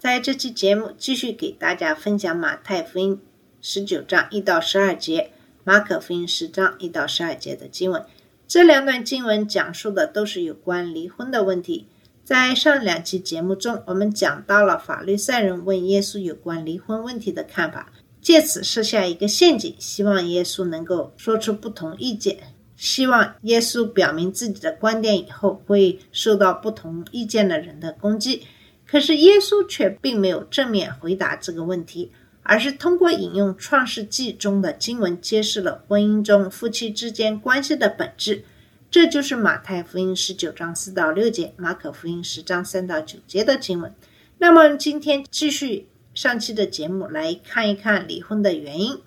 在这期节目继续给大家分享马太福音十九章一到十二节，马可福音十章一到十二节的经文。这两段经文讲述的都是有关离婚的问题。在上两期节目中，我们讲到了法律赛人问耶稣有关离婚问题的看法，借此设下一个陷阱，希望耶稣能够说出不同意见。希望耶稣表明自己的观点以后，会受到不同意见的人的攻击。可是耶稣却并没有正面回答这个问题，而是通过引用《创世纪》中的经文，揭示了婚姻中夫妻之间关系的本质。这就是马太福音十九章四到六节，马可福音十章三到九节的经文。那么今天继续上期的节目，来看一看离婚的原因。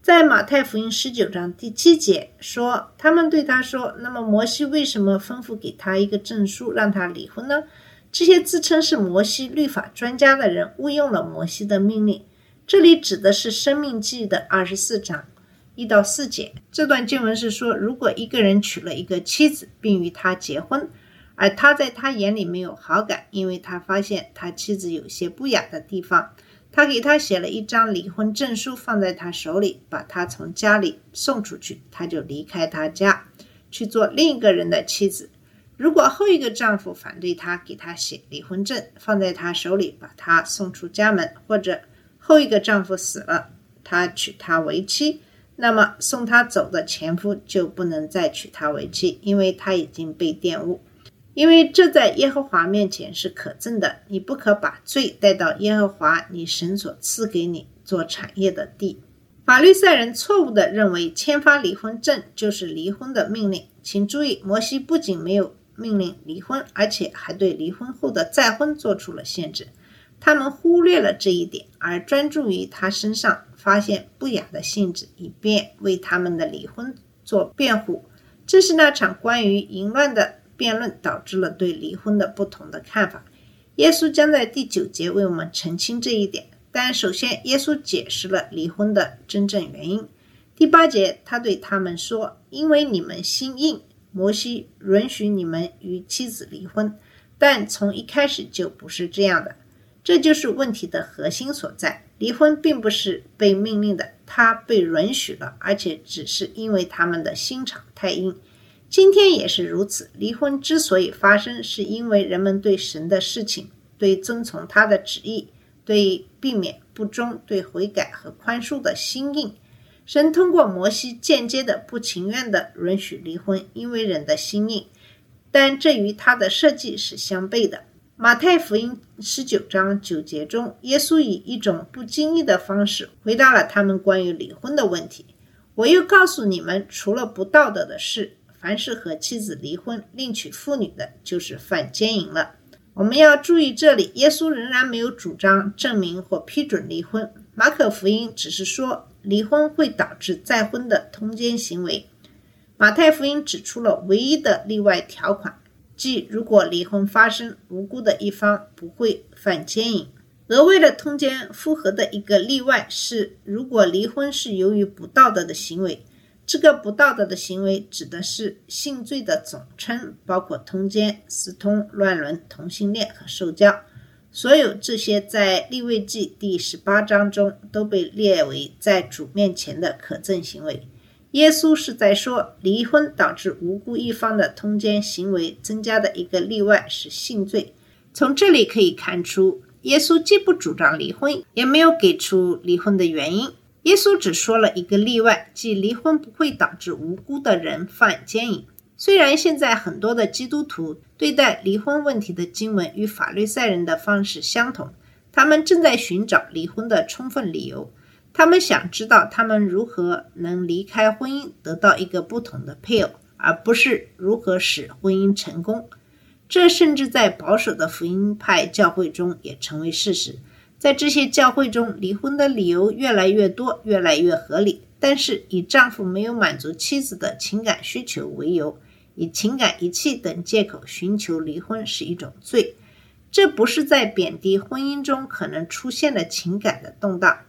在马太福音十九章第七节说，他们对他说：“那么摩西为什么吩咐给他一个证书，让他离婚呢？”这些自称是摩西律法专家的人误用了摩西的命令。这里指的是《生命记》的二十四章一到四节。这段经文是说，如果一个人娶了一个妻子，并与她结婚，而他在他眼里没有好感，因为他发现他妻子有些不雅的地方。他给他写了一张离婚证书，放在他手里，把他从家里送出去，他就离开他家，去做另一个人的妻子。如果后一个丈夫反对他，给他写离婚证，放在他手里，把他送出家门，或者后一个丈夫死了，他娶她为妻，那么送他走的前夫就不能再娶她为妻，因为她已经被玷污。因为这在耶和华面前是可憎的，你不可把罪带到耶和华你神所赐给你做产业的地。法律赛人错误地认为签发离婚证就是离婚的命令。请注意，摩西不仅没有命令离婚，而且还对离婚后的再婚做出了限制。他们忽略了这一点，而专注于他身上发现不雅的性质，以便为他们的离婚做辩护。这是那场关于淫乱的。辩论导致了对离婚的不同的看法。耶稣将在第九节为我们澄清这一点。但首先，耶稣解释了离婚的真正原因。第八节，他对他们说：“因为你们心硬，摩西允许你们与妻子离婚，但从一开始就不是这样的。这就是问题的核心所在。离婚并不是被命令的，他被允许了，而且只是因为他们的心肠太硬。”今天也是如此。离婚之所以发生，是因为人们对神的事情、对遵从他的旨意、对避免不忠、对悔改和宽恕的心硬。神通过摩西间接的、不情愿的允许离婚，因为人的心硬。但这与他的设计是相悖的。马太福音十九章九节中，耶稣以一种不经意的方式回答了他们关于离婚的问题。我又告诉你们，除了不道德的事。凡是和妻子离婚另娶妇女的，就是犯奸淫了。我们要注意，这里耶稣仍然没有主张证明或批准离婚。马可福音只是说离婚会导致再婚的通奸行为。马太福音指出了唯一的例外条款，即如果离婚发生，无辜的一方不会犯奸淫。额外的通奸复合的一个例外是，如果离婚是由于不道德的行为。这个不道德的行为指的是性罪的总称，包括通奸、私通、乱伦、同性恋和受教。所有这些在立位记第十八章中都被列为在主面前的可憎行为。耶稣是在说，离婚导致无辜一方的通奸行为增加的一个例外是性罪。从这里可以看出，耶稣既不主张离婚，也没有给出离婚的原因。耶稣只说了一个例外，即离婚不会导致无辜的人犯奸淫。虽然现在很多的基督徒对待离婚问题的经文与法律赛人的方式相同，他们正在寻找离婚的充分理由。他们想知道他们如何能离开婚姻，得到一个不同的配偶，而不是如何使婚姻成功。这甚至在保守的福音派教会中也成为事实。在这些教会中，离婚的理由越来越多，越来越合理。但是，以丈夫没有满足妻子的情感需求为由，以情感遗弃等借口寻求离婚是一种罪。这不是在贬低婚姻中可能出现的情感的动荡。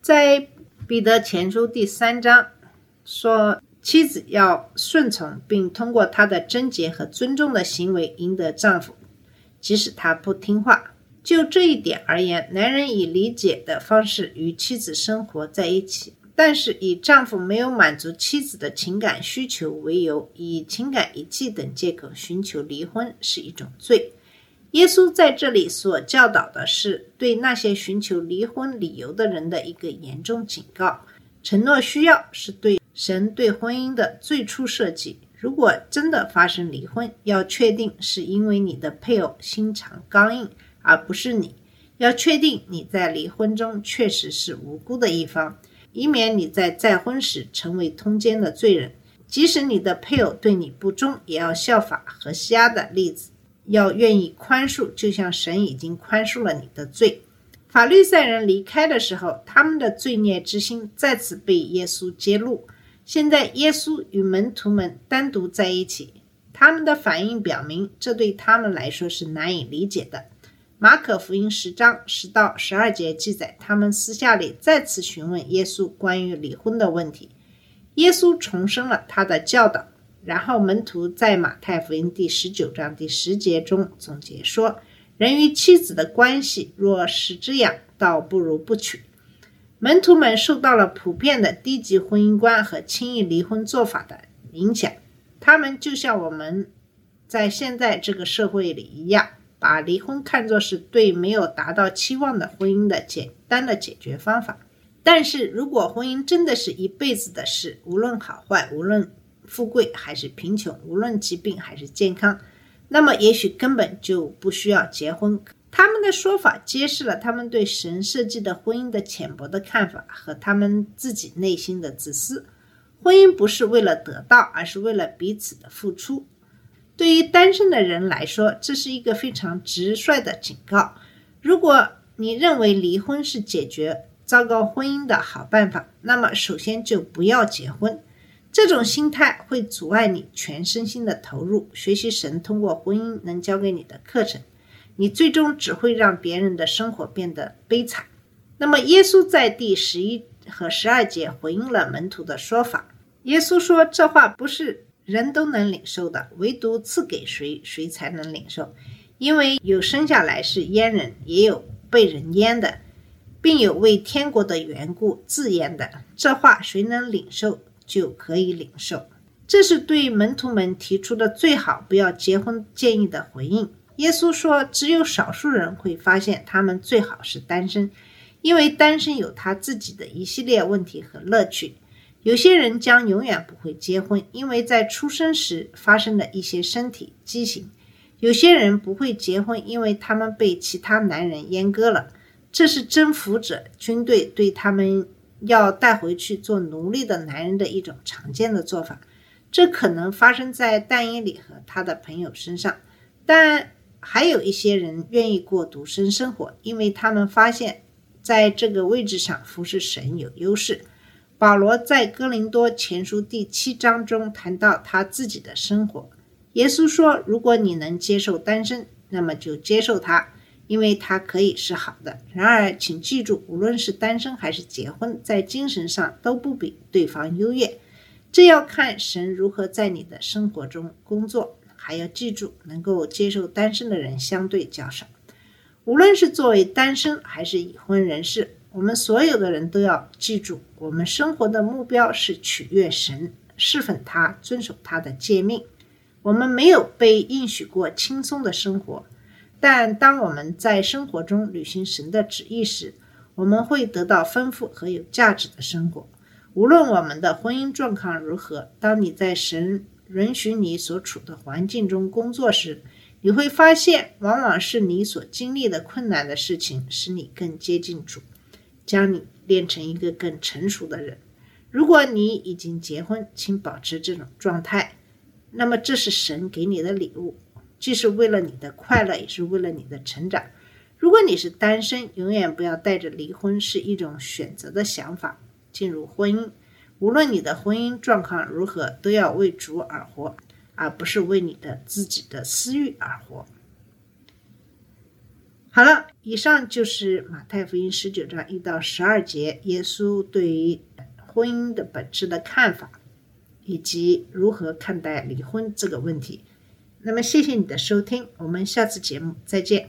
在彼得前书第三章说，妻子要顺从，并通过她的贞洁和尊重的行为赢得丈夫，即使他不听话。就这一点而言，男人以理解的方式与妻子生活在一起，但是以丈夫没有满足妻子的情感需求为由，以情感遗弃等借口寻求离婚是一种罪。耶稣在这里所教导的是对那些寻求离婚理由的人的一个严重警告。承诺需要是对神对婚姻的最初设计。如果真的发生离婚，要确定是因为你的配偶心肠刚硬，而不是你。要确定你在离婚中确实是无辜的一方，以免你在再婚时成为通奸的罪人。即使你的配偶对你不忠，也要效法何西阿的例子。要愿意宽恕，就像神已经宽恕了你的罪。法律赛人离开的时候，他们的罪孽之心再次被耶稣揭露。现在，耶稣与门徒们单独在一起，他们的反应表明，这对他们来说是难以理解的。马可福音十章十到十二节记载，他们私下里再次询问耶稣关于离婚的问题。耶稣重申了他的教导。然后门徒在马太福音第十九章第十节中总结说：“人与妻子的关系若是这样，倒不如不娶。”门徒们受到了普遍的低级婚姻观和轻易离婚做法的影响，他们就像我们在现在这个社会里一样，把离婚看作是对没有达到期望的婚姻的简单的解决方法。但是如果婚姻真的是一辈子的事，无论好坏，无论……富贵还是贫穷，无论疾病还是健康，那么也许根本就不需要结婚。他们的说法揭示了他们对神设计的婚姻的浅薄的看法和他们自己内心的自私。婚姻不是为了得到，而是为了彼此的付出。对于单身的人来说，这是一个非常直率的警告。如果你认为离婚是解决糟糕婚姻的好办法，那么首先就不要结婚。这种心态会阻碍你全身心的投入学习神通过婚姻能教给你的课程，你最终只会让别人的生活变得悲惨。那么，耶稣在第十一和十二节回应了门徒的说法。耶稣说：“这话不是人都能领受的，唯独赐给谁，谁才能领受。因为有生下来是阉人，也有被人阉的，并有为天国的缘故自阉的。这话谁能领受？”就可以领受，这是对门徒们提出的最好不要结婚建议的回应。耶稣说，只有少数人会发现他们最好是单身，因为单身有他自己的一系列问题和乐趣。有些人将永远不会结婚，因为在出生时发生了一些身体畸形。有些人不会结婚，因为他们被其他男人阉割了。这是征服者军队对他们。要带回去做奴隶的男人的一种常见的做法，这可能发生在但伊里和他的朋友身上，但还有一些人愿意过独身生活，因为他们发现在这个位置上服侍神有优势。保罗在哥林多前书第七章中谈到他自己的生活。耶稣说：“如果你能接受单身，那么就接受他。”因为它可以是好的，然而，请记住，无论是单身还是结婚，在精神上都不比对方优越。这要看神如何在你的生活中工作。还要记住，能够接受单身的人相对较少。无论是作为单身还是已婚人士，我们所有的人都要记住，我们生活的目标是取悦神，侍奉他，遵守他的诫命。我们没有被应许过轻松的生活。但当我们在生活中履行神的旨意时，我们会得到丰富和有价值的生活。无论我们的婚姻状况如何，当你在神允许你所处的环境中工作时，你会发现，往往是你所经历的困难的事情使你更接近主，将你练成一个更成熟的人。如果你已经结婚，请保持这种状态，那么这是神给你的礼物。既是为了你的快乐，也是为了你的成长。如果你是单身，永远不要带着离婚是一种选择的想法进入婚姻。无论你的婚姻状况如何，都要为主而活，而不是为你的自己的私欲而活。好了，以上就是马太福音十九章一到十二节，耶稣对于婚姻的本质的看法，以及如何看待离婚这个问题。那么，谢谢你的收听，我们下次节目再见。